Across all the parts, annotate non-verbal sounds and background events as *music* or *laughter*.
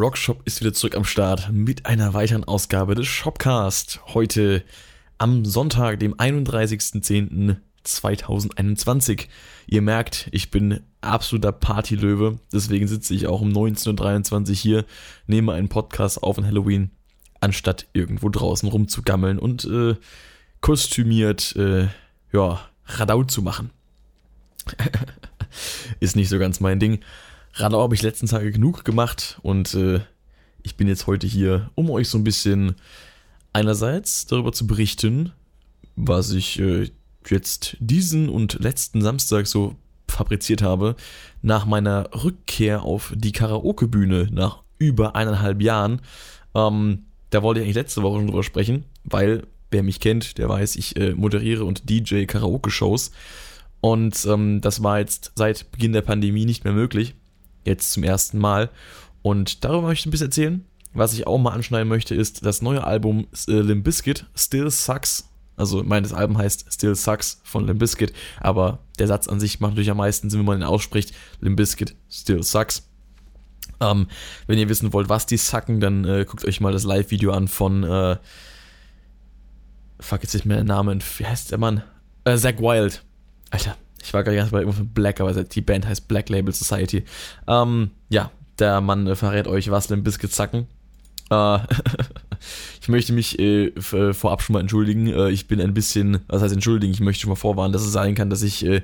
Rockshop ist wieder zurück am Start mit einer weiteren Ausgabe des Shopcast. Heute am Sonntag, dem 31.10.2021. Ihr merkt, ich bin absoluter Partylöwe, deswegen sitze ich auch um 19.23 Uhr hier, nehme einen Podcast auf an Halloween, anstatt irgendwo draußen rumzugammeln und äh, kostümiert, äh, ja, Radau zu machen. *laughs* ist nicht so ganz mein Ding. Radau habe ich letzten Tage genug gemacht und äh, ich bin jetzt heute hier, um euch so ein bisschen einerseits darüber zu berichten, was ich äh, jetzt diesen und letzten Samstag so fabriziert habe, nach meiner Rückkehr auf die Karaoke-Bühne nach über eineinhalb Jahren. Ähm, da wollte ich eigentlich letzte Woche schon drüber sprechen, weil wer mich kennt, der weiß, ich äh, moderiere und DJ Karaoke-Shows. Und ähm, das war jetzt seit Beginn der Pandemie nicht mehr möglich. Jetzt zum ersten Mal. Und darüber möchte ich ein bisschen erzählen. Was ich auch mal anschneiden möchte, ist das neue Album äh, Limp Still Sucks. Also, mein Album heißt Still Sucks von Limp Bizkit, aber der Satz an sich macht natürlich am meisten Sinn, wenn man ihn ausspricht. Limp Bizkit, Still Sucks. Ähm, wenn ihr wissen wollt, was die sacken, dann äh, guckt euch mal das Live-Video an von, äh, fuck, jetzt nicht mehr der Name, wie heißt der Mann? Äh, Zach Wild. Alter, ich war gerade ganz bei irgendwas Black, aber die Band heißt Black Label Society. Ähm, ja, der Mann äh, verrät euch, was Limp Bizkit zacken. Äh, *laughs* ich möchte mich äh, äh, vorab schon mal entschuldigen. Äh, ich bin ein bisschen, was heißt entschuldigen, ich möchte schon mal vorwarnen, dass es sein kann, dass ich äh,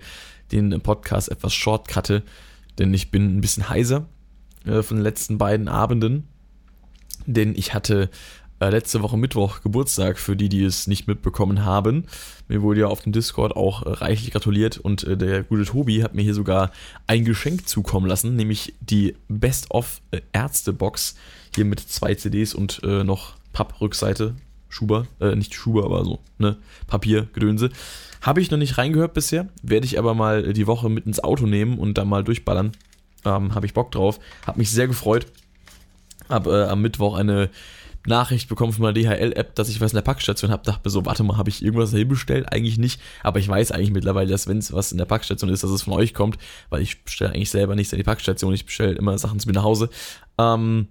den Podcast etwas shortcutte, denn ich bin ein bisschen heiser von den letzten beiden Abenden. Denn ich hatte äh, letzte Woche Mittwoch Geburtstag, für die, die es nicht mitbekommen haben. Mir wurde ja auf dem Discord auch äh, reichlich gratuliert und äh, der gute Tobi hat mir hier sogar ein Geschenk zukommen lassen, nämlich die Best-of äh, Ärzte-Box, hier mit zwei CDs und äh, noch Papprückseite. Schuber, äh, nicht Schuber, aber so, ne, Papiergedönse. Habe ich noch nicht reingehört bisher, werde ich aber mal die Woche mit ins Auto nehmen und dann mal durchballern. Ähm, Habe ich Bock drauf. Habe mich sehr gefreut. Habe äh, am Mittwoch eine Nachricht bekommen von meiner DHL-App, dass ich was in der Packstation habe. Dachte mir so, warte mal, habe ich irgendwas dahin bestellt? Eigentlich nicht. Aber ich weiß eigentlich mittlerweile, dass wenn es was in der Packstation ist, dass es von euch kommt, weil ich bestelle eigentlich selber nichts in die Packstation. Ich bestelle immer Sachen zu mir nach Hause. Ähm,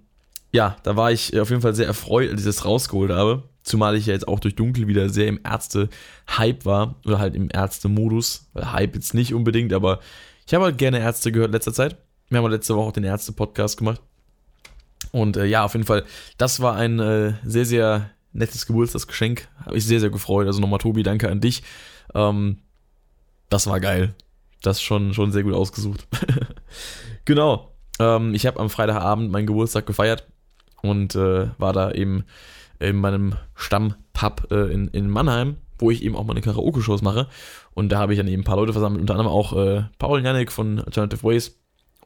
ja, da war ich auf jeden Fall sehr erfreut, als ich das rausgeholt habe. Zumal ich ja jetzt auch durch Dunkel wieder sehr im Ärzte-Hype war. Oder halt im Ärzte-Modus. Hype jetzt nicht unbedingt, aber ich habe halt gerne Ärzte gehört letzter Zeit. Wir haben letzte Woche auch den Ärzte-Podcast gemacht. Und äh, ja, auf jeden Fall, das war ein äh, sehr, sehr nettes Geburtstagsgeschenk. Habe ich sehr, sehr gefreut. Also nochmal, Tobi, danke an dich. Ähm, das war geil. Das schon, schon sehr gut ausgesucht. *laughs* genau. Ähm, ich habe am Freitagabend meinen Geburtstag gefeiert und äh, war da eben in meinem Stammpub äh, in, in Mannheim, wo ich eben auch meine Karaoke-Shows mache. Und da habe ich dann eben ein paar Leute versammelt, unter anderem auch äh, Paul Janik von Alternative Ways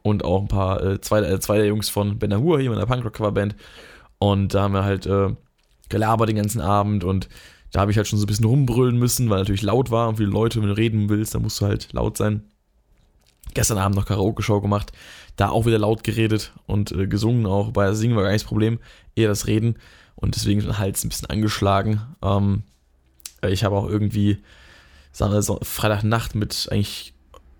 und auch ein paar, äh, zwei, äh, zwei der Jungs von Ben Hur, hier in der Punkrock-Coverband. Und da haben wir halt äh, gelabert den ganzen Abend und da habe ich halt schon so ein bisschen rumbrüllen müssen, weil natürlich laut war und viele Leute, wenn du reden willst, dann musst du halt laut sein. Gestern Abend noch Karaoke-Show gemacht, da auch wieder laut geredet und äh, gesungen auch. Bei Singen war gar nicht das Problem, eher das Reden und deswegen ist mein Hals ein bisschen angeschlagen. Ähm, ich habe auch irgendwie Freitagnacht mit eigentlich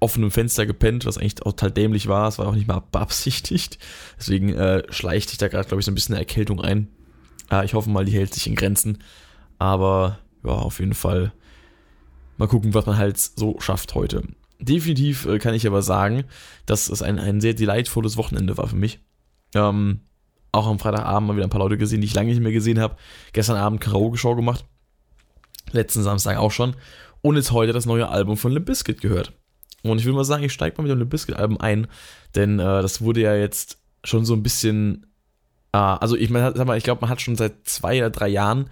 offenem Fenster gepennt, was eigentlich total dämlich war. Es war auch nicht mal beabsichtigt. Deswegen äh, schleicht sich da gerade, glaube ich, so ein bisschen eine Erkältung ein. Äh, ich hoffe mal, die hält sich in Grenzen. Aber ja, auf jeden Fall mal gucken, was man halt so schafft heute. Definitiv äh, kann ich aber sagen, dass es ein, ein sehr delightvolles Wochenende war für mich. Ähm, auch am Freitagabend mal wieder ein paar Leute gesehen, die ich lange nicht mehr gesehen habe. Gestern Abend Karaoke-Show gemacht. Letzten Samstag auch schon. Und jetzt heute das neue Album von Limp Bizkit gehört. Und ich will mal sagen, ich steige mal mit dem Limp Bizkit-Album ein, denn äh, das wurde ja jetzt schon so ein bisschen, äh, also ich meine, ich glaube, man hat schon seit zwei oder drei Jahren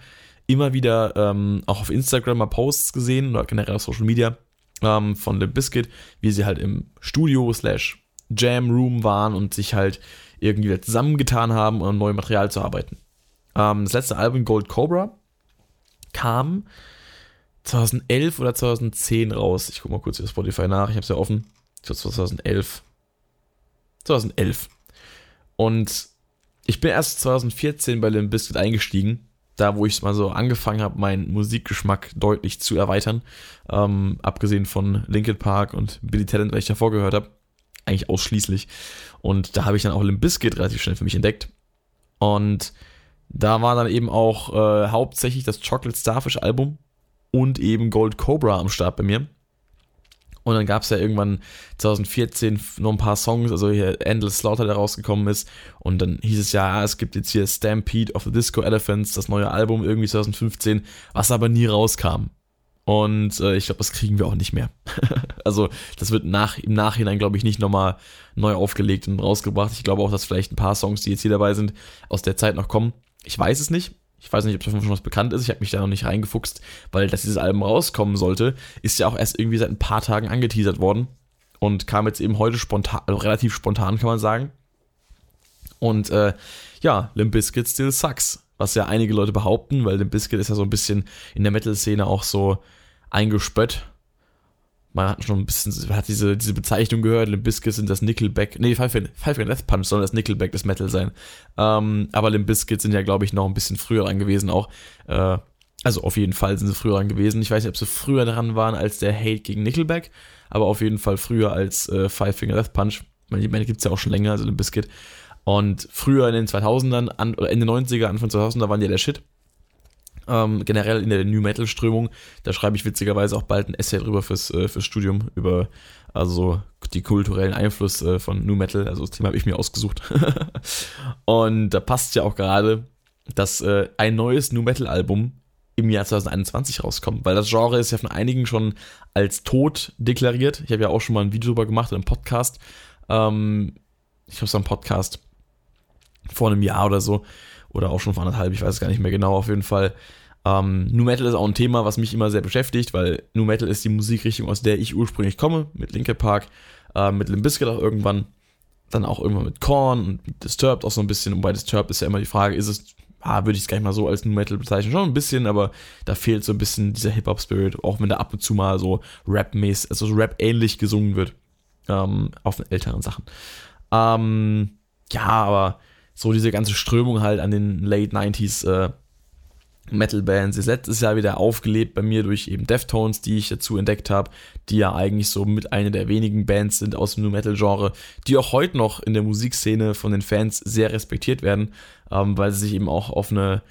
immer wieder ähm, auch auf Instagram mal Posts gesehen oder generell auf Social Media ähm, von Limp Bizkit, wie sie halt im Studio slash Jam Room waren und sich halt irgendwie zusammengetan haben, um an Material zu arbeiten. Ähm, das letzte Album Gold Cobra kam 2011 oder 2010 raus. Ich gucke mal kurz über Spotify nach. Ich habe es ja offen. Ich glaube 2011. 2011. Und ich bin erst 2014 bei Limp Bizkit eingestiegen. Da, wo ich mal so angefangen habe, meinen Musikgeschmack deutlich zu erweitern. Ähm, abgesehen von Linkin Park und Billy Talent, weil ich davor gehört habe. Eigentlich ausschließlich. Und da habe ich dann auch Limp Bizkit relativ schnell für mich entdeckt. Und da war dann eben auch äh, hauptsächlich das Chocolate Starfish Album und eben Gold Cobra am Start bei mir. Und dann gab es ja irgendwann 2014 noch ein paar Songs, also hier Endless Slaughter, der rausgekommen ist. Und dann hieß es ja, es gibt jetzt hier Stampede of the Disco Elephants, das neue Album irgendwie 2015, was aber nie rauskam. Und äh, ich glaube, das kriegen wir auch nicht mehr. *laughs* also das wird nach, im Nachhinein, glaube ich, nicht nochmal neu aufgelegt und rausgebracht. Ich glaube auch, dass vielleicht ein paar Songs, die jetzt hier dabei sind, aus der Zeit noch kommen. Ich weiß es nicht. Ich weiß nicht, ob davon schon was bekannt ist. Ich habe mich da noch nicht reingefuchst, weil dass dieses Album rauskommen sollte, ist ja auch erst irgendwie seit ein paar Tagen angeteasert worden und kam jetzt eben heute spontan, also relativ spontan, kann man sagen. Und äh, ja, Limp Bizkit still sucks, was ja einige Leute behaupten, weil Limp Bizkit ist ja so ein bisschen in der Metal-Szene auch so eingespött man hat schon ein bisschen, hat diese, diese Bezeichnung gehört, Limp Bizkit sind das Nickelback, nee, Five Finger Death Punch soll das Nickelback des Metal sein. Ähm, aber Limp Bizkit sind ja, glaube ich, noch ein bisschen früher dran gewesen auch. Äh, also auf jeden Fall sind sie früher dran gewesen. Ich weiß nicht, ob sie früher dran waren als der Hate gegen Nickelback, aber auf jeden Fall früher als äh, Five Finger Death Punch. Ich meine, die gibt es ja auch schon länger, also Limp Bizkit. Und früher in den 2000ern, an, oder Ende 90er, Anfang 2000er waren die ja der Shit ähm, generell in der New Metal Strömung. Da schreibe ich witzigerweise auch bald ein Essay drüber fürs, äh, fürs Studium, über also die kulturellen Einfluss äh, von New Metal. Also das Thema habe ich mir ausgesucht. *laughs* und da passt ja auch gerade, dass äh, ein neues New Metal Album im Jahr 2021 rauskommt, weil das Genre ist ja von einigen schon als tot deklariert. Ich habe ja auch schon mal ein Video darüber gemacht, einen Podcast. Ähm, ich habe so einen Podcast vor einem Jahr oder so, oder auch schon vor anderthalb, ich weiß es gar nicht mehr genau, auf jeden Fall ähm, New Metal ist auch ein Thema, was mich immer sehr beschäftigt, weil New Metal ist die Musikrichtung, aus der ich ursprünglich komme, mit Linkin Park, äh, mit Limp Bizkit auch irgendwann, dann auch irgendwann mit Korn und Disturbed auch so ein bisschen. Und bei Disturbed ist ja immer die Frage, ist es, ah, würde ich es gar nicht mal so als New Metal bezeichnen, schon ein bisschen, aber da fehlt so ein bisschen dieser Hip-Hop-Spirit, auch wenn da ab und zu mal so Rap-mäßig, also Rap-ähnlich gesungen wird, ähm, auf älteren Sachen. Ähm, ja, aber so diese ganze Strömung halt an den Late 90s, äh, Metal-Bands letztes Jahr wieder aufgelebt bei mir durch eben Deftones, die ich dazu entdeckt habe, die ja eigentlich so mit einer der wenigen Bands sind aus dem New Metal-Genre, die auch heute noch in der Musikszene von den Fans sehr respektiert werden, ähm, weil sie sich eben auch auf eine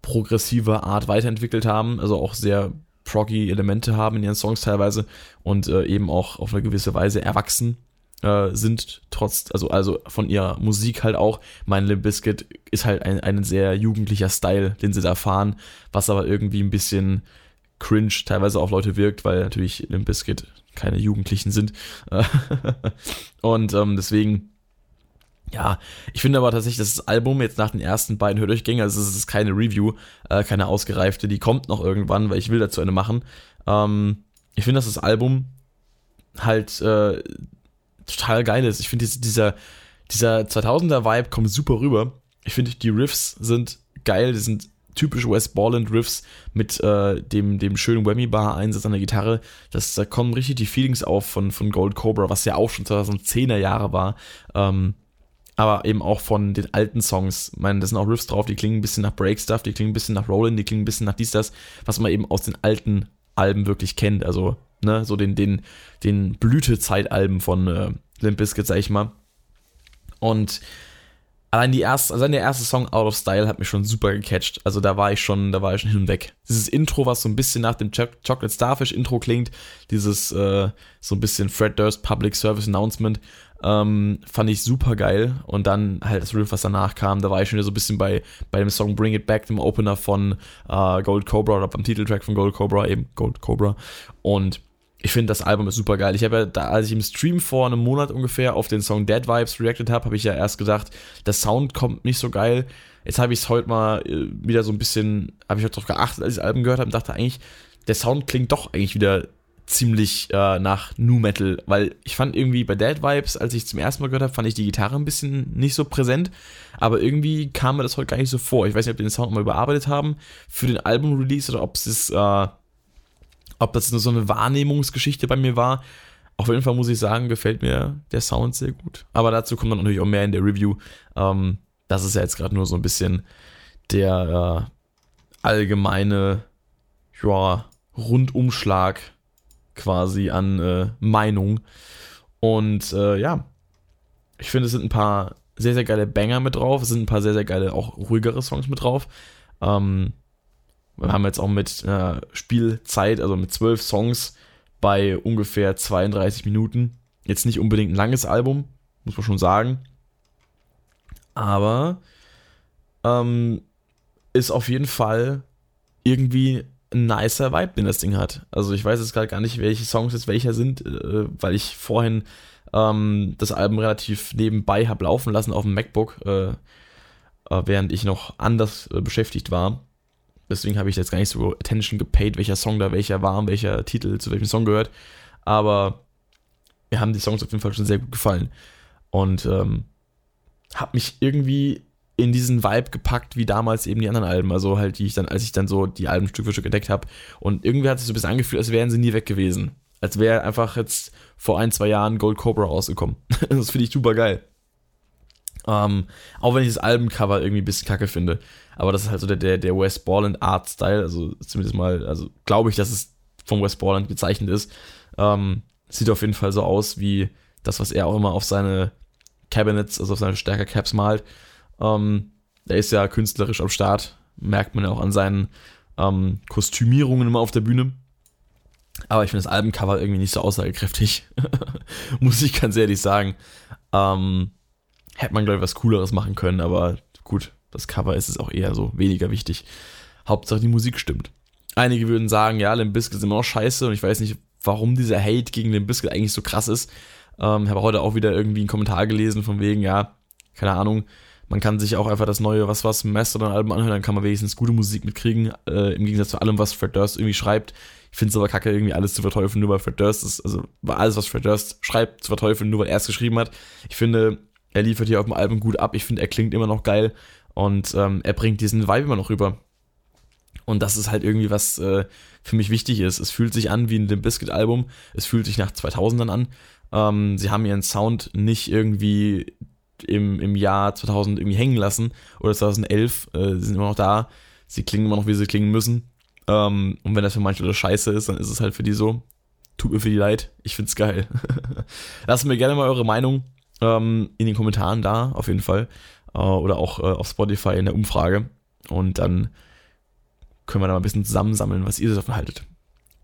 progressive Art weiterentwickelt haben, also auch sehr proggy Elemente haben in ihren Songs teilweise und äh, eben auch auf eine gewisse Weise erwachsen äh, sind trotz, also, also von ihrer Musik halt auch. Mein Limp Bizkit ist halt ein, ein sehr jugendlicher Style, den sie da fahren, was aber irgendwie ein bisschen cringe teilweise auf Leute wirkt, weil natürlich Limp Bizkit keine Jugendlichen sind. *laughs* und ähm, deswegen, ja, ich finde aber tatsächlich, dass das Album jetzt nach den ersten beiden Hördurchgängen, also es ist keine Review, äh, keine ausgereifte, die kommt noch irgendwann, weil ich will dazu eine machen. Ähm, ich finde, dass das Album halt äh, total geil ist. Ich finde, dieser, dieser 2000er-Vibe kommt super rüber. Ich finde, die Riffs sind geil, die sind typisch West Borland Riffs mit äh, dem, dem schönen Whammy-Bar-Einsatz an der Gitarre. Das, da kommen richtig die Feelings auf von, von Gold Cobra, was ja auch schon 2010er Jahre war. Ähm, aber eben auch von den alten Songs. Ich meine, da sind auch Riffs drauf, die klingen ein bisschen nach Break-Stuff, die klingen ein bisschen nach Rollin', die klingen ein bisschen nach dies, das, was man eben aus den alten Alben wirklich kennt. Also ne, so den, den, den Blütezeitalben von äh, Limp Bizkit, sag ich mal. Und allein die erste, also der erste Song Out of Style hat mich schon super gecatcht. Also da war ich schon, da war ich schon hin und weg. Dieses Intro, was so ein bisschen nach dem Ch Chocolate Starfish Intro klingt, dieses äh, so ein bisschen Fred Durst Public Service Announcement, ähm, fand ich super geil. Und dann halt das Riff, was danach kam, da war ich schon wieder so ein bisschen bei, bei dem Song Bring It Back, dem Opener von äh, Gold Cobra oder beim Titeltrack von Gold Cobra, eben Gold Cobra. Und ich finde, das Album ist super geil. Ich habe ja, da, als ich im Stream vor einem Monat ungefähr auf den Song Dead Vibes reacted habe, habe ich ja erst gedacht, der Sound kommt nicht so geil. Jetzt habe ich es heute mal äh, wieder so ein bisschen, habe ich heute drauf geachtet, als ich das Album gehört habe und dachte eigentlich, der Sound klingt doch eigentlich wieder ziemlich äh, nach Nu Metal, weil ich fand irgendwie bei Dead Vibes, als ich zum ersten Mal gehört habe, fand ich die Gitarre ein bisschen nicht so präsent, aber irgendwie kam mir das heute gar nicht so vor. Ich weiß nicht, ob die den Sound mal überarbeitet haben für den Album-Release oder ob es äh, ob das nur so eine Wahrnehmungsgeschichte bei mir war. Auf jeden Fall muss ich sagen, gefällt mir der Sound sehr gut. Aber dazu kommt dann natürlich auch mehr in der Review. Ähm, das ist ja jetzt gerade nur so ein bisschen der äh, allgemeine ja, Rundumschlag quasi an äh, Meinung. Und äh, ja, ich finde, es sind ein paar sehr, sehr geile Banger mit drauf. Es sind ein paar sehr, sehr geile, auch ruhigere Songs mit drauf. Ähm, wir haben jetzt auch mit äh, Spielzeit, also mit zwölf Songs bei ungefähr 32 Minuten. Jetzt nicht unbedingt ein langes Album, muss man schon sagen. Aber ähm, ist auf jeden Fall irgendwie ein nicer Vibe, den das Ding hat. Also ich weiß jetzt gerade gar nicht, welche Songs jetzt welcher sind, äh, weil ich vorhin ähm, das Album relativ nebenbei habe laufen lassen auf dem MacBook, äh, äh, während ich noch anders äh, beschäftigt war. Deswegen habe ich jetzt gar nicht so Attention gepaid, welcher Song da welcher war und welcher Titel zu welchem Song gehört. Aber mir haben die Songs auf jeden Fall schon sehr gut gefallen. Und ähm, habe mich irgendwie in diesen Vibe gepackt, wie damals eben die anderen Alben. Also halt, die ich dann, als ich dann so die Alben Stück für Stück entdeckt habe. Und irgendwie hat es sich so ein bisschen angefühlt, als wären sie nie weg gewesen. Als wäre einfach jetzt vor ein, zwei Jahren Gold Cobra rausgekommen. *laughs* das finde ich super geil. Ähm, auch wenn ich das Albencover irgendwie ein bisschen kacke finde. Aber das ist halt so der, der, der West Borland Art Style. Also zumindest mal, also glaube ich, dass es vom West Borland gezeichnet ist. Ähm, sieht auf jeden Fall so aus wie das, was er auch immer auf seine Cabinets, also auf seine Stärker-Caps malt. Ähm, er ist ja künstlerisch am Start, merkt man ja auch an seinen ähm, Kostümierungen immer auf der Bühne. Aber ich finde das Albencover irgendwie nicht so aussagekräftig. *laughs* Muss ich ganz ehrlich sagen. Ähm, hätte man, glaube ich, was Cooleres machen können, aber gut, das Cover ist es auch eher so weniger wichtig. Hauptsache die Musik stimmt. Einige würden sagen, ja, Limp Bizkit ist immer noch scheiße und ich weiß nicht, warum dieser Hate gegen Limp Bizkit eigentlich so krass ist. Ähm, habe heute auch wieder irgendwie einen Kommentar gelesen von wegen, ja, keine Ahnung, man kann sich auch einfach das neue Was Was Mastodon-Album anhören, dann kann man wenigstens gute Musik mitkriegen, äh, im Gegensatz zu allem, was Fred Durst irgendwie schreibt. Ich finde es aber kacke, irgendwie alles zu verteufeln, nur weil Fred Durst ist, also alles, was Fred Durst schreibt, zu verteufeln, nur weil er es geschrieben hat. Ich finde, er liefert hier auf dem Album gut ab. Ich finde, er klingt immer noch geil und ähm, er bringt diesen Vibe immer noch rüber. Und das ist halt irgendwie was äh, für mich wichtig ist. Es fühlt sich an wie ein Limp Bizkit Album. Es fühlt sich nach 2000ern an. Ähm, sie haben ihren Sound nicht irgendwie im, im Jahr 2000 irgendwie hängen lassen oder 2011. Äh, sie sind immer noch da. Sie klingen immer noch, wie sie klingen müssen. Ähm, und wenn das für manche Leute scheiße ist, dann ist es halt für die so. Tut mir für die leid. Ich find's geil. *laughs* Lasst mir gerne mal eure Meinung ähm, in den Kommentaren da, auf jeden Fall. Äh, oder auch äh, auf Spotify in der Umfrage. Und dann können wir da mal ein bisschen zusammensammeln, was ihr davon haltet.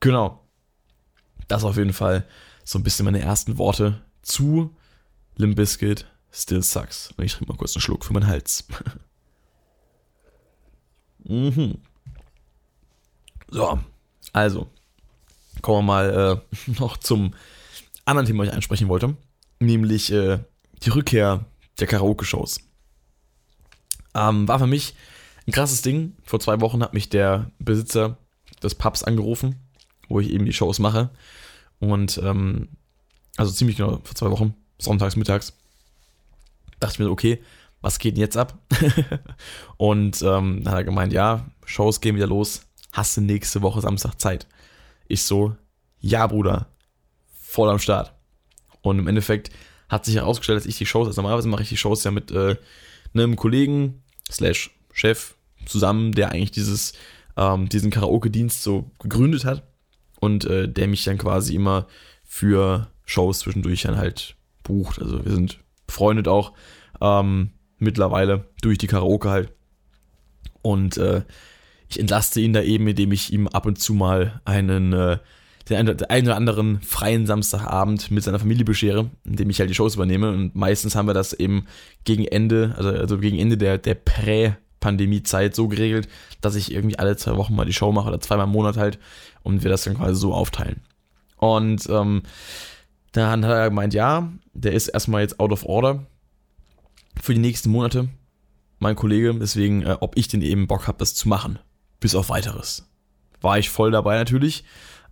Genau. Das auf jeden Fall so ein bisschen meine ersten Worte zu Limp Bizkit Still Sucks. Und ich trinke mal kurz einen Schluck für meinen Hals. *laughs* mhm. So, also kommen wir mal äh, *laughs* noch zum anderen Thema, was ich ansprechen wollte, nämlich äh, die Rückkehr der Karaoke-Shows. Ähm, war für mich ein krasses Ding. Vor zwei Wochen hat mich der Besitzer des Pubs angerufen, wo ich eben die Shows mache. Und ähm, also ziemlich genau vor zwei Wochen, sonntags, mittags, dachte ich mir, okay, was geht denn jetzt ab? *laughs* und ähm, dann hat er gemeint, ja, Shows gehen wieder los, hast du nächste Woche Samstag Zeit? Ich so, ja, Bruder, voll am Start. Und im Endeffekt hat sich herausgestellt, dass ich die Shows, also normalerweise mache ich die Shows ja mit äh, einem Kollegen, slash Chef, zusammen, der eigentlich dieses, ähm, diesen Karaoke-Dienst so gegründet hat und äh, der mich dann quasi immer für Shows zwischendurch dann halt bucht. Also wir sind befreundet auch ähm, mittlerweile durch die Karaoke halt. Und äh, ich entlaste ihn da eben, indem ich ihm ab und zu mal einen, äh, den einen, einen oder anderen freien Samstagabend mit seiner Familie beschere, indem ich halt die Shows übernehme. Und meistens haben wir das eben gegen Ende, also, also gegen Ende der, der Prä-Pandemie-Zeit so geregelt, dass ich irgendwie alle zwei Wochen mal die Show mache oder zweimal im Monat halt und wir das dann quasi so aufteilen. Und ähm, dann hat er gemeint, ja, der ist erstmal jetzt out of order für die nächsten Monate, mein Kollege, deswegen, äh, ob ich denn eben Bock habe, das zu machen. Bis auf weiteres. War ich voll dabei natürlich.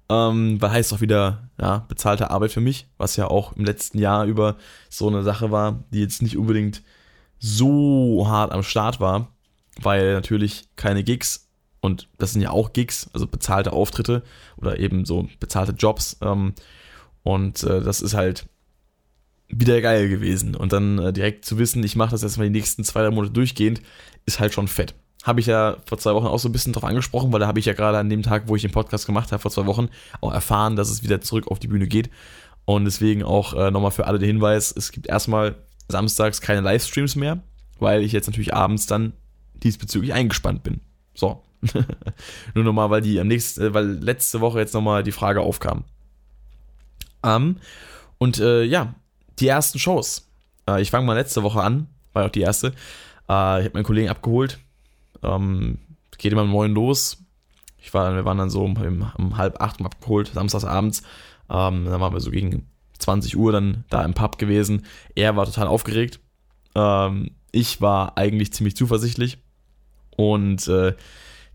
Ähm, weil heißt auch wieder, ja, bezahlte Arbeit für mich, was ja auch im letzten Jahr über so eine Sache war, die jetzt nicht unbedingt so hart am Start war, weil natürlich keine Gigs und das sind ja auch Gigs, also bezahlte Auftritte oder eben so bezahlte Jobs. Ähm, und äh, das ist halt wieder geil gewesen. Und dann äh, direkt zu wissen, ich mache das erstmal die nächsten zwei, drei Monate durchgehend, ist halt schon fett. Habe ich ja vor zwei Wochen auch so ein bisschen drauf angesprochen, weil da habe ich ja gerade an dem Tag, wo ich den Podcast gemacht habe, vor zwei Wochen, auch erfahren, dass es wieder zurück auf die Bühne geht. Und deswegen auch äh, nochmal für alle der Hinweis, es gibt erstmal samstags keine Livestreams mehr, weil ich jetzt natürlich abends dann diesbezüglich eingespannt bin. So. *laughs* Nur nochmal, weil die am nächsten, äh, weil letzte Woche jetzt nochmal die Frage aufkam. Ähm, und äh, ja, die ersten Shows. Äh, ich fange mal letzte Woche an, war auch die erste. Äh, ich habe meinen Kollegen abgeholt. Ähm, geht immer um neun los. Ich war, wir waren dann so um, um halb acht abgeholt, samstags abends. Ähm, dann waren wir so gegen 20 Uhr dann da im Pub gewesen. Er war total aufgeregt. Ähm, ich war eigentlich ziemlich zuversichtlich. Und äh,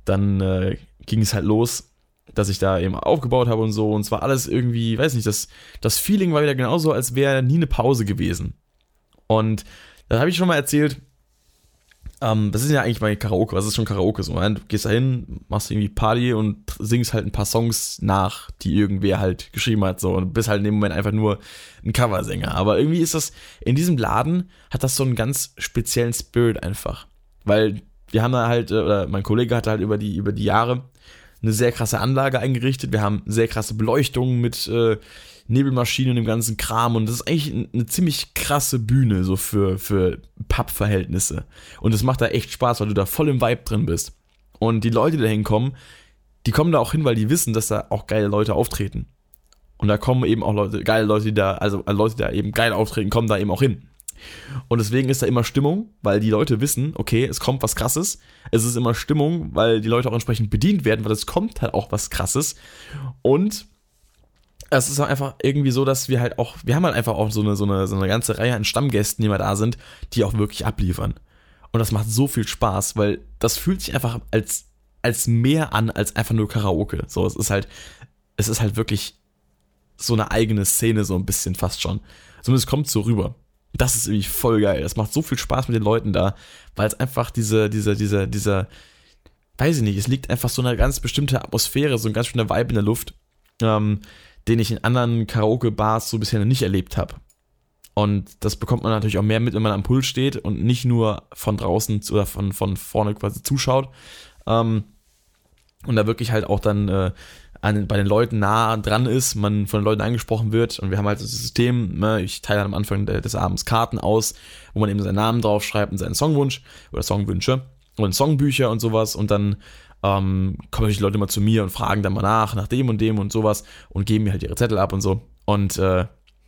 dann äh, ging es halt los, dass ich da eben aufgebaut habe und so. Und zwar alles irgendwie, weiß nicht, das, das Feeling war wieder genauso, als wäre nie eine Pause gewesen. Und da habe ich schon mal erzählt, ähm, das ist ja eigentlich bei Karaoke, was ist schon Karaoke so? Du gehst da hin, machst irgendwie Party und singst halt ein paar Songs nach, die irgendwer halt geschrieben hat, so und bist halt in dem Moment einfach nur ein Coversänger. Aber irgendwie ist das, in diesem Laden hat das so einen ganz speziellen Spirit einfach. Weil wir haben da halt, äh, oder mein Kollege hat halt über die, über die Jahre eine sehr krasse Anlage eingerichtet. Wir haben sehr krasse Beleuchtung mit äh, Nebelmaschinen und dem ganzen Kram. Und das ist eigentlich eine ziemlich krasse Bühne, so für, für Pub-Verhältnisse. Und es macht da echt Spaß, weil du da voll im Vibe drin bist. Und die Leute, die da hinkommen, die kommen da auch hin, weil die wissen, dass da auch geile Leute auftreten. Und da kommen eben auch Leute, geile Leute, die da, also Leute, die da eben geil auftreten, kommen da eben auch hin. Und deswegen ist da immer Stimmung, weil die Leute wissen, okay, es kommt was krasses. Es ist immer Stimmung, weil die Leute auch entsprechend bedient werden, weil es kommt halt auch was krasses. Und es ist einfach irgendwie so, dass wir halt auch, wir haben halt einfach auch so eine, so eine, so eine ganze Reihe an Stammgästen, die mal da sind, die auch wirklich abliefern. Und das macht so viel Spaß, weil das fühlt sich einfach als, als mehr an als einfach nur Karaoke. So, es ist halt, es ist halt wirklich so eine eigene Szene, so ein bisschen fast schon. Zumindest kommt so rüber. Das ist irgendwie voll geil. Das macht so viel Spaß mit den Leuten da, weil es einfach diese, diese, diese, dieser, weiß ich nicht, es liegt einfach so eine ganz bestimmte Atmosphäre, so ein ganz schöner Vibe in der Luft, ähm, den ich in anderen Karaoke-Bars so bisher noch nicht erlebt habe. Und das bekommt man natürlich auch mehr mit, wenn man am Pult steht und nicht nur von draußen oder von, von vorne quasi zuschaut. Ähm, und da wirklich halt auch dann äh, an, bei den Leuten nah dran ist, man von den Leuten angesprochen wird und wir haben halt das System, ne, ich teile am Anfang des Abends Karten aus, wo man eben seinen Namen draufschreibt und seinen Songwunsch oder Songwünsche und Songbücher und sowas und dann ähm, kommen die Leute immer zu mir und fragen dann mal nach, nach dem und dem und sowas und geben mir halt ihre Zettel ab und so und äh,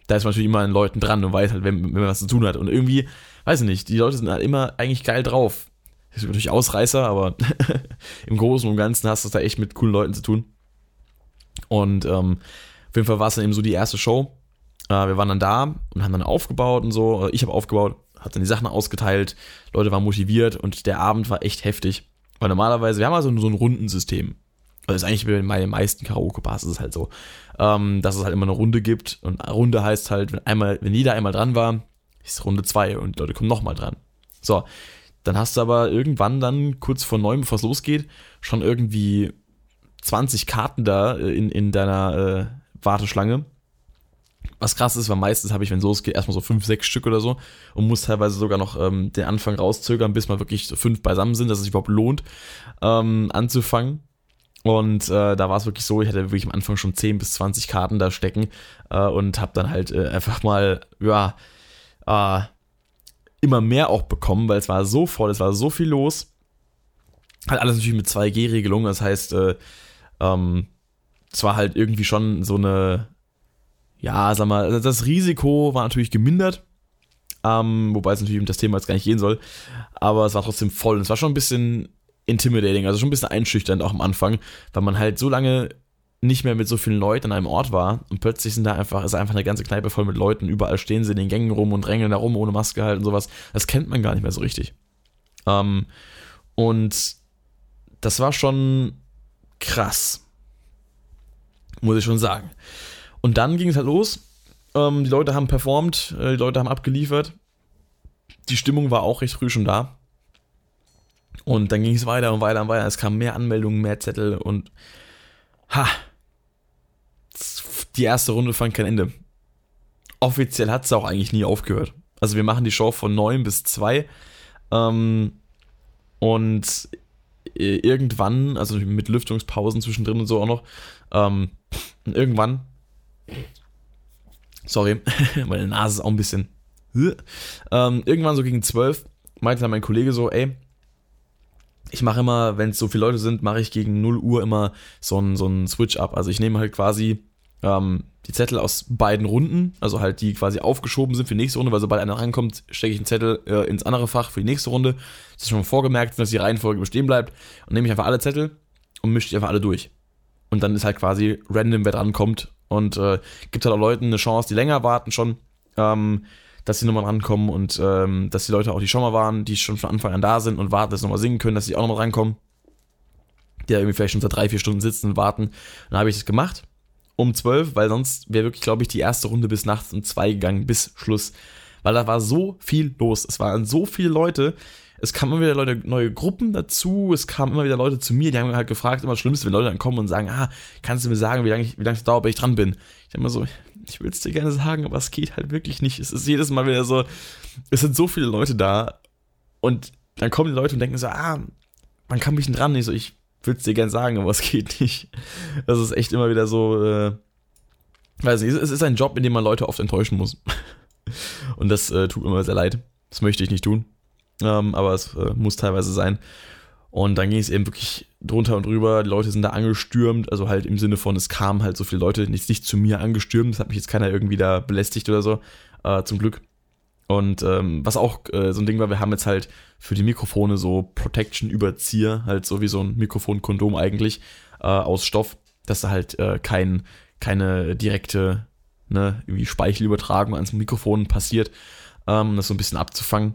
da ist man natürlich immer an Leuten dran und weiß halt, wenn, wenn man was zu tun hat und irgendwie, weiß ich nicht, die Leute sind halt immer eigentlich geil drauf. Das ist natürlich Ausreißer, aber *laughs* im Großen und Ganzen hast du da echt mit coolen Leuten zu tun. Und ähm, auf jeden Fall war es dann eben so die erste Show. Äh, wir waren dann da und haben dann aufgebaut und so. Ich habe aufgebaut, habe dann die Sachen ausgeteilt, Leute waren motiviert und der Abend war echt heftig. Weil normalerweise, wir haben also so ein Rundensystem. Also ist eigentlich bei den meisten Karaoke-Bars ist es halt so, ähm, dass es halt immer eine Runde gibt. Und Runde heißt halt, wenn einmal, wenn jeder einmal dran war, ist Runde zwei und die Leute kommen nochmal dran. So, dann hast du aber irgendwann dann kurz vor neun, bevor es losgeht, schon irgendwie 20 Karten da äh, in, in deiner äh, Warteschlange. Was krass ist, weil meistens habe ich, wenn es losgeht, erstmal so fünf, sechs Stück oder so und muss teilweise sogar noch ähm, den Anfang rauszögern, bis mal wirklich so fünf beisammen sind, dass es sich überhaupt lohnt, ähm, anzufangen. Und äh, da war es wirklich so, ich hatte wirklich am Anfang schon 10 bis 20 Karten da stecken äh, und habe dann halt äh, einfach mal, ja, äh, immer mehr auch bekommen, weil es war so voll, es war so viel los. Halt alles natürlich mit 2G-Regelung, das heißt, äh, ähm, es war halt irgendwie schon so eine, ja, sag mal, das Risiko war natürlich gemindert, ähm, wobei es natürlich um das Thema jetzt gar nicht gehen soll, aber es war trotzdem voll und es war schon ein bisschen intimidating, also schon ein bisschen einschüchternd auch am Anfang, weil man halt so lange nicht mehr mit so vielen Leuten an einem Ort war und plötzlich sind da einfach, ist einfach eine ganze Kneipe voll mit Leuten, überall stehen sie in den Gängen rum und drängeln da rum ohne Maske halt und sowas. Das kennt man gar nicht mehr so richtig. Ähm, und das war schon krass. Muss ich schon sagen. Und dann ging es halt los. Ähm, die Leute haben performt, äh, die Leute haben abgeliefert. Die Stimmung war auch recht früh schon da. Und dann ging es weiter und weiter und weiter. Es kamen mehr Anmeldungen, mehr Zettel und ha. Die erste Runde fand kein Ende. Offiziell hat es auch eigentlich nie aufgehört. Also wir machen die Show von 9 bis 2. Ähm, und äh, irgendwann, also mit Lüftungspausen zwischendrin und so auch noch, ähm, irgendwann, sorry, *laughs* meine Nase ist auch ein bisschen Ähm, irgendwann so gegen 12 meinte dann mein Kollege so, ey, ich mache immer, wenn es so viele Leute sind, mache ich gegen 0 Uhr immer so einen so Switch-up. Also ich nehme halt quasi ähm, die Zettel aus beiden Runden, also halt die quasi aufgeschoben sind für die nächste Runde, weil sobald einer reinkommt, stecke ich einen Zettel äh, ins andere Fach für die nächste Runde. Das ist schon vorgemerkt, dass die Reihenfolge bestehen bleibt. Und nehme ich einfach alle Zettel und mische die einfach alle durch. Und dann ist halt quasi random, wer drankommt. Und äh, gibt halt auch Leuten eine Chance, die länger warten schon. Ähm, dass sie nochmal rankommen und ähm, dass die Leute auch, die schon mal waren, die schon von Anfang an da sind und warten, dass sie nochmal singen können, dass sie auch nochmal reinkommen. Die da irgendwie vielleicht schon seit drei, vier Stunden sitzen und warten. Und dann habe ich das gemacht um zwölf, weil sonst wäre wirklich, glaube ich, die erste Runde bis nachts um zwei gegangen, bis Schluss. Weil da war so viel los. Es waren so viele Leute. Es kamen immer wieder Leute, neue Gruppen dazu. Es kamen immer wieder Leute zu mir, die haben halt gefragt, immer das Schlimmste, wenn Leute dann kommen und sagen, ah, kannst du mir sagen, wie lange ich, wie lange es dauert, bis ich dran bin? Ich immer so, ich will es dir gerne sagen, aber es geht halt wirklich nicht. Es ist jedes Mal wieder so, es sind so viele Leute da und dann kommen die Leute und denken so, ah, wann kann ich denn dran? Ich so, ich will es dir gerne sagen, aber es geht nicht. Das ist echt immer wieder so, äh, weiß nicht, es ist ein Job, in dem man Leute oft enttäuschen muss. Und das äh, tut mir immer sehr leid. Das möchte ich nicht tun. Ähm, aber es äh, muss teilweise sein. Und dann ging es eben wirklich drunter und drüber. Die Leute sind da angestürmt, also halt im Sinne von, es kamen halt so viele Leute nicht, nicht zu mir angestürmt. Das hat mich jetzt keiner irgendwie da belästigt oder so. Äh, zum Glück. Und ähm, was auch äh, so ein Ding war, wir haben jetzt halt für die Mikrofone so Protection-Überzieher, halt so wie so ein Mikrofonkondom eigentlich, äh, aus Stoff, dass da halt äh, kein, keine direkte ne, Speichelübertragung ans Mikrofon passiert, ähm, um das so ein bisschen abzufangen.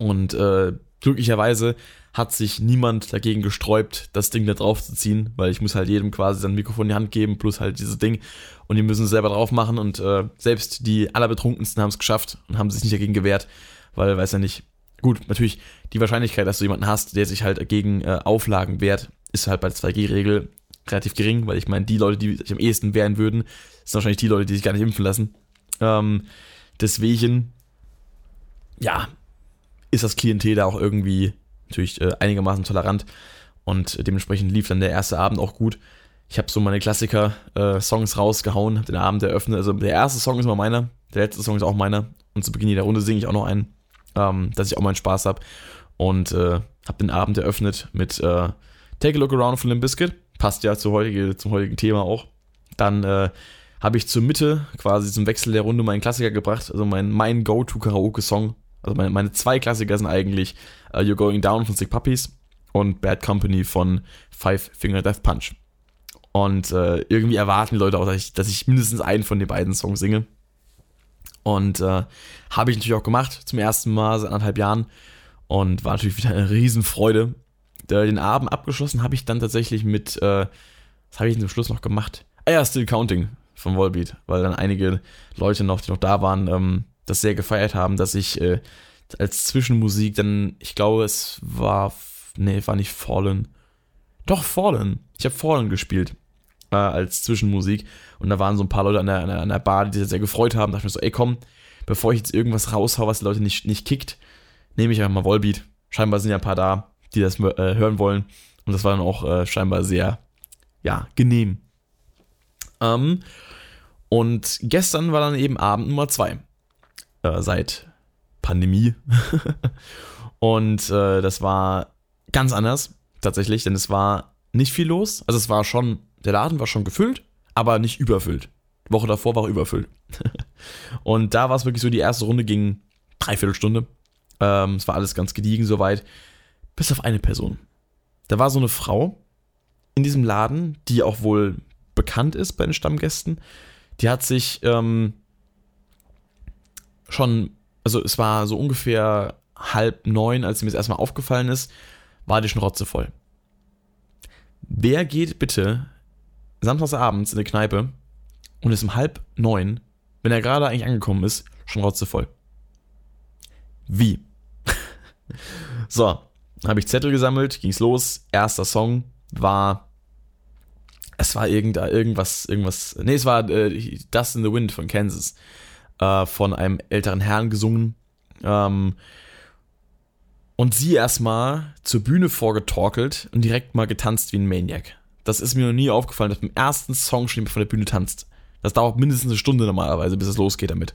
Und äh, glücklicherweise hat sich niemand dagegen gesträubt, das Ding da drauf zu ziehen, weil ich muss halt jedem quasi sein Mikrofon in die Hand geben, plus halt dieses Ding. Und die müssen es selber drauf machen. Und äh, selbst die allerbetrunkensten haben es geschafft und haben sich nicht dagegen gewehrt, weil, weiß ja nicht, gut, natürlich, die Wahrscheinlichkeit, dass du jemanden hast, der sich halt gegen äh, Auflagen wehrt, ist halt bei der 2G-Regel relativ gering, weil ich meine, die Leute, die sich am ehesten wehren würden, sind wahrscheinlich die Leute, die sich gar nicht impfen lassen. Ähm, deswegen, ja, ist das Klientel da auch irgendwie natürlich äh, einigermaßen tolerant und dementsprechend lief dann der erste Abend auch gut. Ich habe so meine Klassiker-Songs äh, rausgehauen, hab den Abend eröffnet. Also der erste Song ist mal meiner, der letzte Song ist auch meiner. Und zu Beginn jeder Runde singe ich auch noch einen, ähm, dass ich auch meinen Spaß habe. Und äh, habe den Abend eröffnet mit äh, Take a Look Around von Limp Bizkit. Passt ja zu heutige, zum heutigen Thema auch. Dann äh, habe ich zur Mitte, quasi zum Wechsel der Runde, meinen Klassiker gebracht. Also mein, mein Go-To-Karaoke-Song also meine, meine zwei Klassiker sind eigentlich uh, You're Going Down von Sick Puppies und Bad Company von Five Finger Death Punch. Und äh, irgendwie erwarten die Leute auch, dass ich, dass ich mindestens einen von den beiden Songs singe. Und äh, habe ich natürlich auch gemacht, zum ersten Mal seit anderthalb Jahren. Und war natürlich wieder eine Riesenfreude. Den Abend abgeschlossen habe ich dann tatsächlich mit, äh, was habe ich denn zum Schluss noch gemacht? Ah ja, Still Counting von Volbeat, weil dann einige Leute noch, die noch da waren, ähm, das sehr gefeiert haben, dass ich äh, als Zwischenmusik dann, ich glaube, es war, nee, war nicht Fallen. Doch, Fallen. Ich habe Fallen gespielt äh, als Zwischenmusik und da waren so ein paar Leute an der, an der, an der Bar, die sich sehr gefreut haben. Da dachte ich mir so, ey komm, bevor ich jetzt irgendwas raushau, was die Leute nicht, nicht kickt, nehme ich einfach mal Volbeat. Scheinbar sind ja ein paar da, die das äh, hören wollen und das war dann auch äh, scheinbar sehr, ja, genehm. Ähm, und gestern war dann eben Abend Nummer zwei äh, seit Pandemie. *laughs* und äh, das war ganz anders, tatsächlich, denn es war nicht viel los. Also es war schon, der Laden war schon gefüllt, aber nicht überfüllt. Die Woche davor war er überfüllt. *laughs* und da war es wirklich so, die erste Runde ging dreiviertel Stunde. Ähm, es war alles ganz gediegen soweit. Bis auf eine Person. Da war so eine Frau in diesem Laden, die auch wohl bekannt ist bei den Stammgästen. Die hat sich ähm, schon, also es war so ungefähr halb neun, als mir das erstmal aufgefallen ist, war die schon rotzevoll. Wer geht bitte samstagsabends in eine Kneipe und ist um halb neun, wenn er gerade eigentlich angekommen ist, schon rotzevoll? Wie? *laughs* so, habe ich Zettel gesammelt, ging's los. Erster Song war. Es war irgend, irgendwas, irgendwas. Nee, es war äh, Dust in the Wind von Kansas äh, von einem älteren Herrn gesungen. Ähm, und sie erstmal zur Bühne vorgetorkelt und direkt mal getanzt wie ein Maniac. Das ist mir noch nie aufgefallen, dass beim ersten Song schon jemand von der Bühne tanzt. Das dauert mindestens eine Stunde normalerweise, bis es losgeht damit.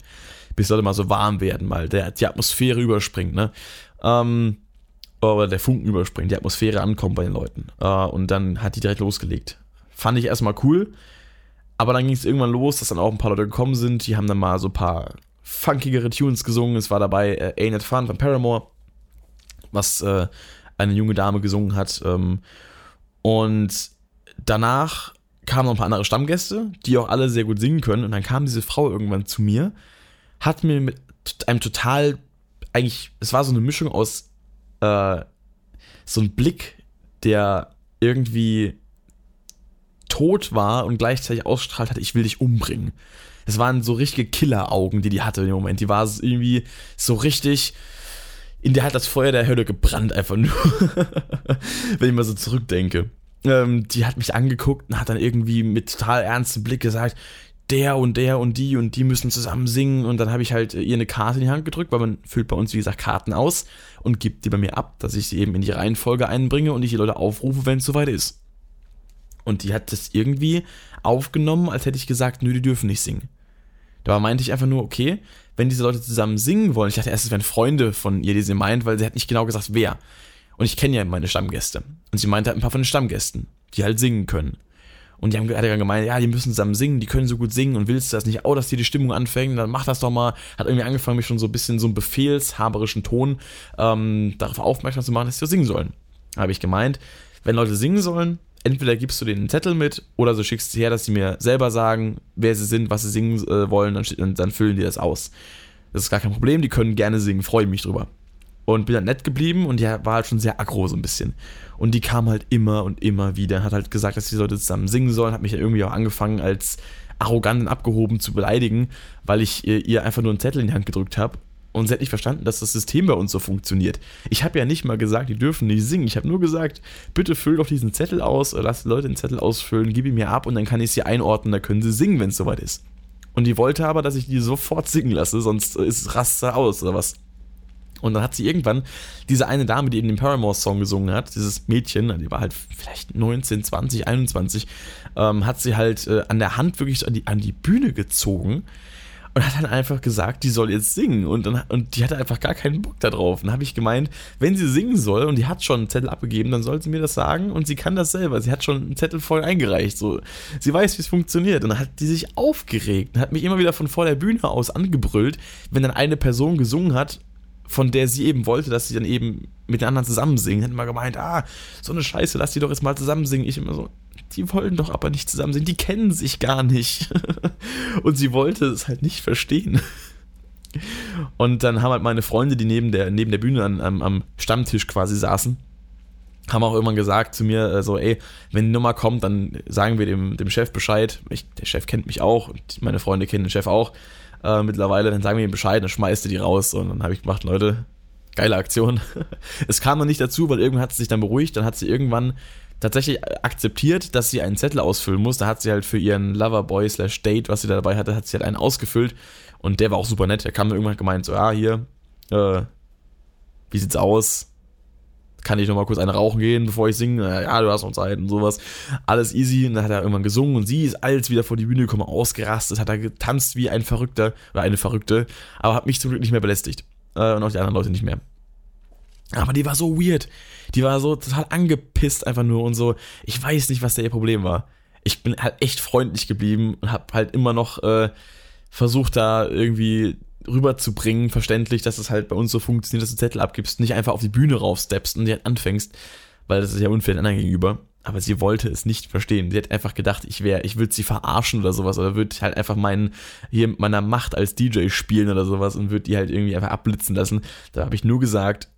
bis Leute mal so warm werden, mal der, die Atmosphäre überspringt, ne? Ähm, oder der Funken überspringt, die Atmosphäre ankommt bei den Leuten. Äh, und dann hat die direkt losgelegt. Fand ich erstmal cool. Aber dann ging es irgendwann los, dass dann auch ein paar Leute gekommen sind. Die haben dann mal so ein paar funkigere Tunes gesungen. Es war dabei äh, Ain't It Fun von Paramore, was äh, eine junge Dame gesungen hat. Ähm, und danach kamen noch ein paar andere Stammgäste, die auch alle sehr gut singen können. Und dann kam diese Frau irgendwann zu mir, hat mir mit einem total, eigentlich, es war so eine Mischung aus äh, so ein Blick, der irgendwie tot war und gleichzeitig ausstrahlt hat, ich will dich umbringen. Es waren so richtige Killeraugen, die die hatte im Moment. Die war irgendwie so richtig, in der hat das Feuer der Hölle gebrannt, einfach nur. *laughs* Wenn ich mal so zurückdenke. Ähm, die hat mich angeguckt und hat dann irgendwie mit total ernstem Blick gesagt, der und der und die und die müssen zusammen singen und dann habe ich halt ihr eine Karte in die Hand gedrückt, weil man füllt bei uns, wie gesagt, Karten aus und gibt die bei mir ab, dass ich sie eben in die Reihenfolge einbringe und ich die Leute aufrufe, wenn es soweit ist. Und die hat das irgendwie aufgenommen, als hätte ich gesagt, nö, die dürfen nicht singen. Da meinte ich einfach nur, okay, wenn diese Leute zusammen singen wollen, ich dachte erst, es wären Freunde von ihr, die sie meint, weil sie hat nicht genau gesagt, wer. Und ich kenne ja meine Stammgäste. Und sie meinte halt ein paar von den Stammgästen, die halt singen können. Und die haben hat dann gemeint, ja, die müssen zusammen singen, die können so gut singen und willst du das nicht auch, dass dir die Stimmung anfängt, dann mach das doch mal. Hat irgendwie angefangen, mich schon so ein bisschen so einen befehlshaberischen Ton ähm, darauf aufmerksam zu machen, dass sie singen sollen. Habe ich gemeint, wenn Leute singen sollen, entweder gibst du denen einen Zettel mit oder du schickst sie her, dass sie mir selber sagen, wer sie sind, was sie singen äh, wollen, dann, dann füllen die das aus. Das ist gar kein Problem, die können gerne singen, freue mich drüber. Und bin dann nett geblieben und die war halt schon sehr aggro so ein bisschen. Und die kam halt immer und immer wieder, hat halt gesagt, dass die Leute zusammen singen sollen, hat mich ja irgendwie auch angefangen als arrogant und abgehoben zu beleidigen, weil ich ihr einfach nur einen Zettel in die Hand gedrückt habe. Und sie hat nicht verstanden, dass das System bei uns so funktioniert. Ich habe ja nicht mal gesagt, die dürfen nicht singen. Ich habe nur gesagt, bitte füll doch diesen Zettel aus, oder lass die Leute den Zettel ausfüllen, gib ihn mir ab und dann kann ich sie einordnen, da können sie singen, wenn es soweit ist. Und die wollte aber, dass ich die sofort singen lasse, sonst ist Raster aus oder was. Und dann hat sie irgendwann diese eine Dame, die eben den Paramore-Song gesungen hat, dieses Mädchen, die war halt vielleicht 19, 20, 21, ähm, hat sie halt äh, an der Hand wirklich an die, an die Bühne gezogen und hat dann einfach gesagt, die soll jetzt singen. Und, dann, und die hatte einfach gar keinen Bock darauf. Und dann habe ich gemeint, wenn sie singen soll und die hat schon einen Zettel abgegeben, dann soll sie mir das sagen und sie kann das selber. Sie hat schon einen Zettel voll eingereicht. So. Sie weiß, wie es funktioniert. Und dann hat die sich aufgeregt und hat mich immer wieder von vor der Bühne aus angebrüllt, wenn dann eine Person gesungen hat von der sie eben wollte, dass sie dann eben mit den anderen zusammen singen. Hat immer gemeint, ah, so eine Scheiße, lass die doch jetzt mal zusammen singen. Ich immer so, die wollen doch aber nicht zusammen singen, die kennen sich gar nicht. *laughs* Und sie wollte es halt nicht verstehen. Und dann haben halt meine Freunde, die neben der, neben der Bühne an, am, am Stammtisch quasi saßen, haben auch irgendwann gesagt zu mir, äh, so, ey, wenn die Nummer kommt, dann sagen wir dem, dem Chef Bescheid. Ich, der Chef kennt mich auch und meine Freunde kennen den Chef auch äh, mittlerweile, dann sagen wir ihm Bescheid, dann schmeißt er die raus. Und dann habe ich gemacht, Leute, geile Aktion. *laughs* es kam noch nicht dazu, weil irgendwann hat sie sich dann beruhigt, dann hat sie irgendwann tatsächlich akzeptiert, dass sie einen Zettel ausfüllen muss. Da hat sie halt für ihren Loverboy slash Date, was sie da dabei hatte, hat sie halt einen ausgefüllt. Und der war auch super nett. Der kam dann irgendwann gemeint, so, ja, hier, äh, wie sieht's aus? kann ich noch mal kurz eine rauchen gehen, bevor ich singe? Ja, du hast noch Zeit und sowas. Alles easy. Und dann hat er irgendwann gesungen und sie ist als wieder vor die Bühne gekommen, ausgerastet, hat er getanzt wie ein Verrückter oder eine Verrückte, aber hat mich zum Glück nicht mehr belästigt. Äh, und auch die anderen Leute nicht mehr. Aber die war so weird. Die war so total angepisst einfach nur und so. Ich weiß nicht, was da ihr Problem war. Ich bin halt echt freundlich geblieben und hab halt immer noch äh, versucht, da irgendwie rüberzubringen, verständlich, dass es halt bei uns so funktioniert, dass du Zettel abgibst, nicht einfach auf die Bühne raufsteppst und halt anfängst, weil das ist ja unfair den anderen gegenüber. Aber sie wollte es nicht verstehen. Sie hat einfach gedacht, ich wäre, ich würde sie verarschen oder sowas oder würde halt einfach meinen, hier mit meiner Macht als DJ spielen oder sowas und würde die halt irgendwie einfach abblitzen lassen. Da habe ich nur gesagt,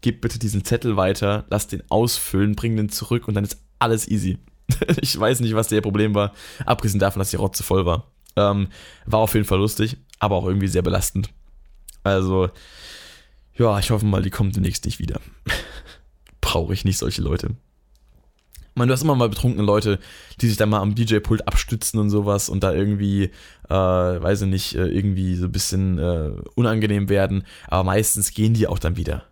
gib bitte diesen Zettel weiter, lass den ausfüllen, bring den zurück und dann ist alles easy. *laughs* ich weiß nicht, was der Problem war, abgesehen davon, dass die Rotze voll war. Ähm, war auf jeden Fall lustig aber auch irgendwie sehr belastend. Also, ja, ich hoffe mal, die kommt demnächst nicht wieder. *laughs* Brauche ich nicht solche Leute. Meine, du hast immer mal betrunkene Leute, die sich dann mal am DJ-Pult abstützen und sowas und da irgendwie, äh, weiß ich nicht, äh, irgendwie so ein bisschen äh, unangenehm werden. Aber meistens gehen die auch dann wieder.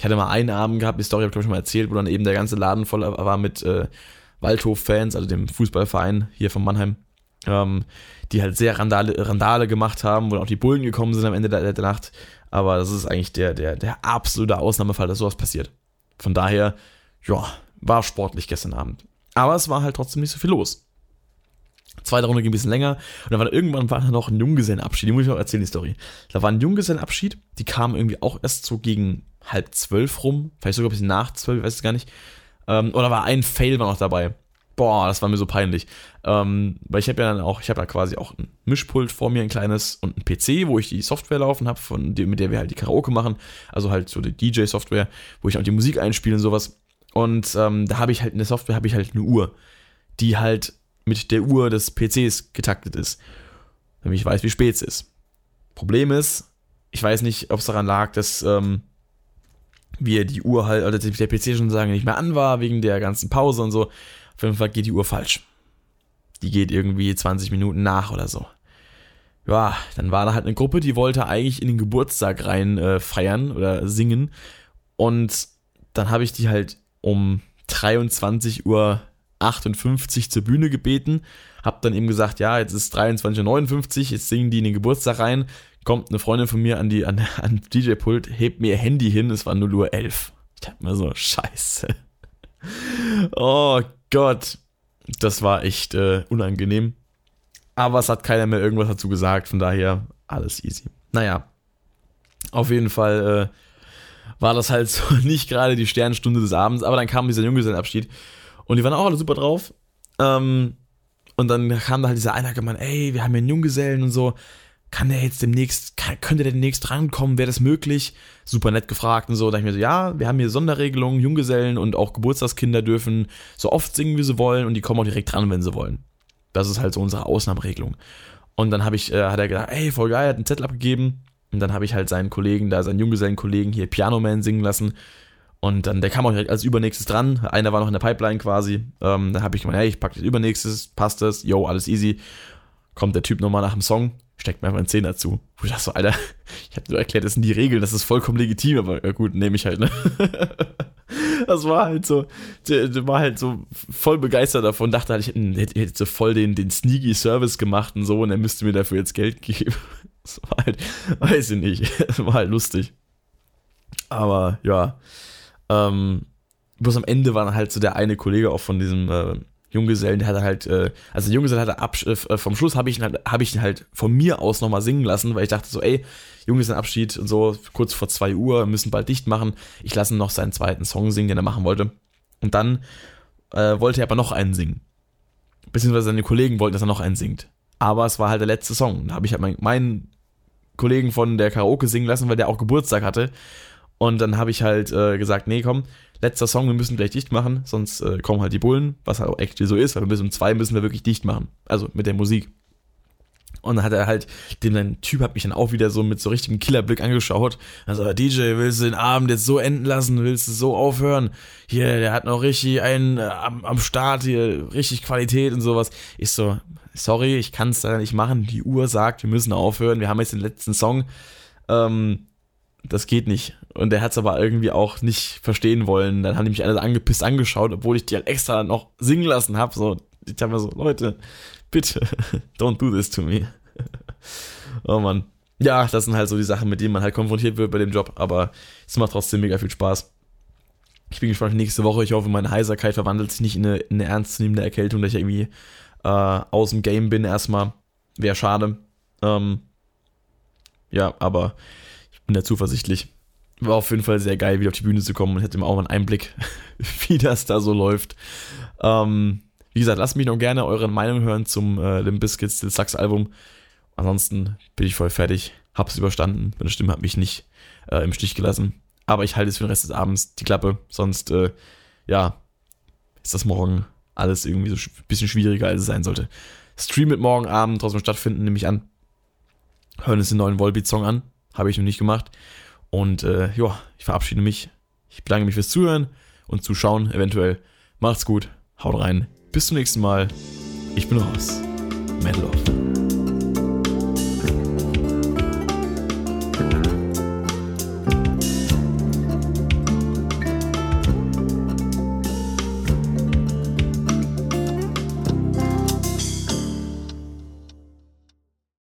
Ich hatte mal einen Abend gehabt, die Story habe ich schon mal erzählt, wo dann eben der ganze Laden voll war mit äh, Waldhof-Fans, also dem Fußballverein hier von Mannheim. ähm, die halt sehr Randale, Randale gemacht haben, wo auch die Bullen gekommen sind am Ende der, der Nacht. Aber das ist eigentlich der, der, der absolute Ausnahmefall, dass sowas passiert. Von daher, ja, war sportlich gestern Abend. Aber es war halt trotzdem nicht so viel los. Zweite Runde ging ein bisschen länger und dann war da irgendwann war da noch ein Junggesellenabschied. Die muss ich auch erzählen, die Story. Da war ein Junggesellenabschied, die kamen irgendwie auch erst so gegen halb zwölf rum, vielleicht sogar ein bisschen nach zwölf, ich weiß es gar nicht. Ähm, oder war ein Fail war noch dabei. Boah, das war mir so peinlich. Ähm, weil ich habe ja dann auch, ich habe da quasi auch ein Mischpult vor mir, ein kleines und ein PC, wo ich die Software laufen habe, mit der wir halt die Karaoke machen. Also halt so die DJ-Software, wo ich auch die Musik einspiele und sowas. Und ähm, da habe ich halt in der Software habe ich halt eine Uhr, die halt mit der Uhr des PCs getaktet ist. Damit ich weiß, wie spät es ist. Problem ist, ich weiß nicht, ob es daran lag, dass ähm, wir die Uhr halt, oder der PC schon sagen nicht mehr an war, wegen der ganzen Pause und so. Auf jeden Fall geht die Uhr falsch. Die geht irgendwie 20 Minuten nach oder so. Ja, dann war da halt eine Gruppe, die wollte eigentlich in den Geburtstag rein äh, feiern oder singen. Und dann habe ich die halt um 23 Uhr 58 zur Bühne gebeten, hab dann eben gesagt, ja, jetzt ist 23.59 Uhr, jetzt singen die in den Geburtstag rein, kommt eine Freundin von mir an die an, *laughs* an DJ-Pult, hebt mir ihr Handy hin, es war 0 Uhr 11. Ich dachte mir so, scheiße. Oh Gott, das war echt äh, unangenehm. Aber es hat keiner mehr irgendwas dazu gesagt, von daher alles easy. Naja, auf jeden Fall äh, war das halt so *laughs* nicht gerade die Sternstunde des Abends, aber dann kam dieser Junggesellenabschied und die waren auch alle super drauf. Ähm, und dann kam da halt dieser eine gemeint, ey, wir haben ja einen Junggesellen und so. Kann der jetzt demnächst, kann, könnte der demnächst rankommen? Wäre das möglich? Super nett gefragt und so. Da dachte ich mir so, ja, wir haben hier Sonderregelungen, Junggesellen und auch Geburtstagskinder dürfen so oft singen, wie sie wollen und die kommen auch direkt dran, wenn sie wollen. Das ist halt so unsere Ausnahmeregelung. Und dann habe ich, äh, hat er gedacht, ey, voll geil, hat einen Zettel abgegeben. Und dann habe ich halt seinen Kollegen, da seinen Junggesellenkollegen hier Pianoman singen lassen. Und dann, der kam auch direkt als übernächstes dran. Einer war noch in der Pipeline quasi. Ähm, dann habe ich gemeint, hey, ich packe das übernächstes, passt das, yo, alles easy. Kommt der Typ nochmal nach dem Song, steckt mir einfach einen Zehn dazu. Wo ich dachte so, Alter, *laughs* ich habe dir erklärt, das sind die Regeln, das ist vollkommen legitim, aber ja, gut, nehme ich halt, ne? *laughs* das war halt so, der, war halt so voll begeistert davon, dachte halt, ich hätte, hätte so voll den, den sneaky Service gemacht und so und er müsste mir dafür jetzt Geld *laughs* geben. Das war halt, weiß ich nicht, das war halt lustig. Aber ja, ähm, bloß am Ende war halt so der eine Kollege auch von diesem äh, Junggesellen, der hatte halt, äh, also der Junggeselle hatte Absch äh, vom Schluss habe ich ihn halt, habe ich ihn halt von mir aus nochmal singen lassen, weil ich dachte so, ey, Junggesellenabschied und so, kurz vor zwei Uhr, müssen bald dicht machen. Ich lasse ihn noch seinen zweiten Song singen, den er machen wollte. Und dann äh, wollte er aber noch einen singen. Beziehungsweise seine Kollegen wollten, dass er noch einen singt. Aber es war halt der letzte Song. Da habe ich halt meinen, meinen Kollegen von der Karaoke singen lassen, weil der auch Geburtstag hatte. Und dann habe ich halt äh, gesagt, nee, komm, letzter Song, wir müssen gleich dicht machen, sonst äh, kommen halt die Bullen, was halt auch echt so ist, weil wir bis um zwei müssen wir wirklich dicht machen. Also mit der Musik. Und dann hat er halt, den ein Typ hat mich dann auch wieder so mit so richtigem Killerblick angeschaut. Also, DJ, willst du den Abend jetzt so enden lassen? Willst du so aufhören? Hier, der hat noch richtig einen äh, am, am Start, hier, richtig Qualität und sowas. Ich so, sorry, ich kann es da nicht machen. Die Uhr sagt, wir müssen aufhören. Wir haben jetzt den letzten Song. Ähm, das geht nicht. Und der hat es aber irgendwie auch nicht verstehen wollen. Dann haben die mich alle angepisst angeschaut, obwohl ich die halt extra noch singen lassen habe. So, ich habe mir so, Leute, bitte, *laughs* don't do this to me. oh Mann. Ja, das sind halt so die Sachen, mit denen man halt konfrontiert wird bei dem Job, aber es macht trotzdem mega viel Spaß. Ich bin gespannt nächste Woche. Ich hoffe, meine Heiserkeit verwandelt sich nicht in eine, in eine ernstzunehmende Erkältung, dass ich irgendwie äh, aus dem Game bin erstmal. Wäre schade. Ähm, ja, aber bin da zuversichtlich. War auf jeden Fall sehr geil, wieder auf die Bühne zu kommen und hätte mir auch mal einen Einblick, *laughs* wie das da so läuft. Ähm, wie gesagt, lasst mich noch gerne eure Meinung hören zum äh, Limp Bizkit Still Sucks Album. Ansonsten bin ich voll fertig, hab's überstanden. Meine Stimme hat mich nicht äh, im Stich gelassen. Aber ich halte es für den Rest des Abends die Klappe. Sonst, äh, ja, ist das morgen alles irgendwie so ein bisschen schwieriger, als es sein sollte. Stream mit morgen Abend trotzdem stattfinden, nehme ich an. Hören uns den neuen Volbeat-Song an. Habe ich noch nicht gemacht. Und äh, ja, ich verabschiede mich. Ich bedanke mich fürs Zuhören und Zuschauen eventuell. Macht's gut, haut rein. Bis zum nächsten Mal. Ich bin raus. Metal off.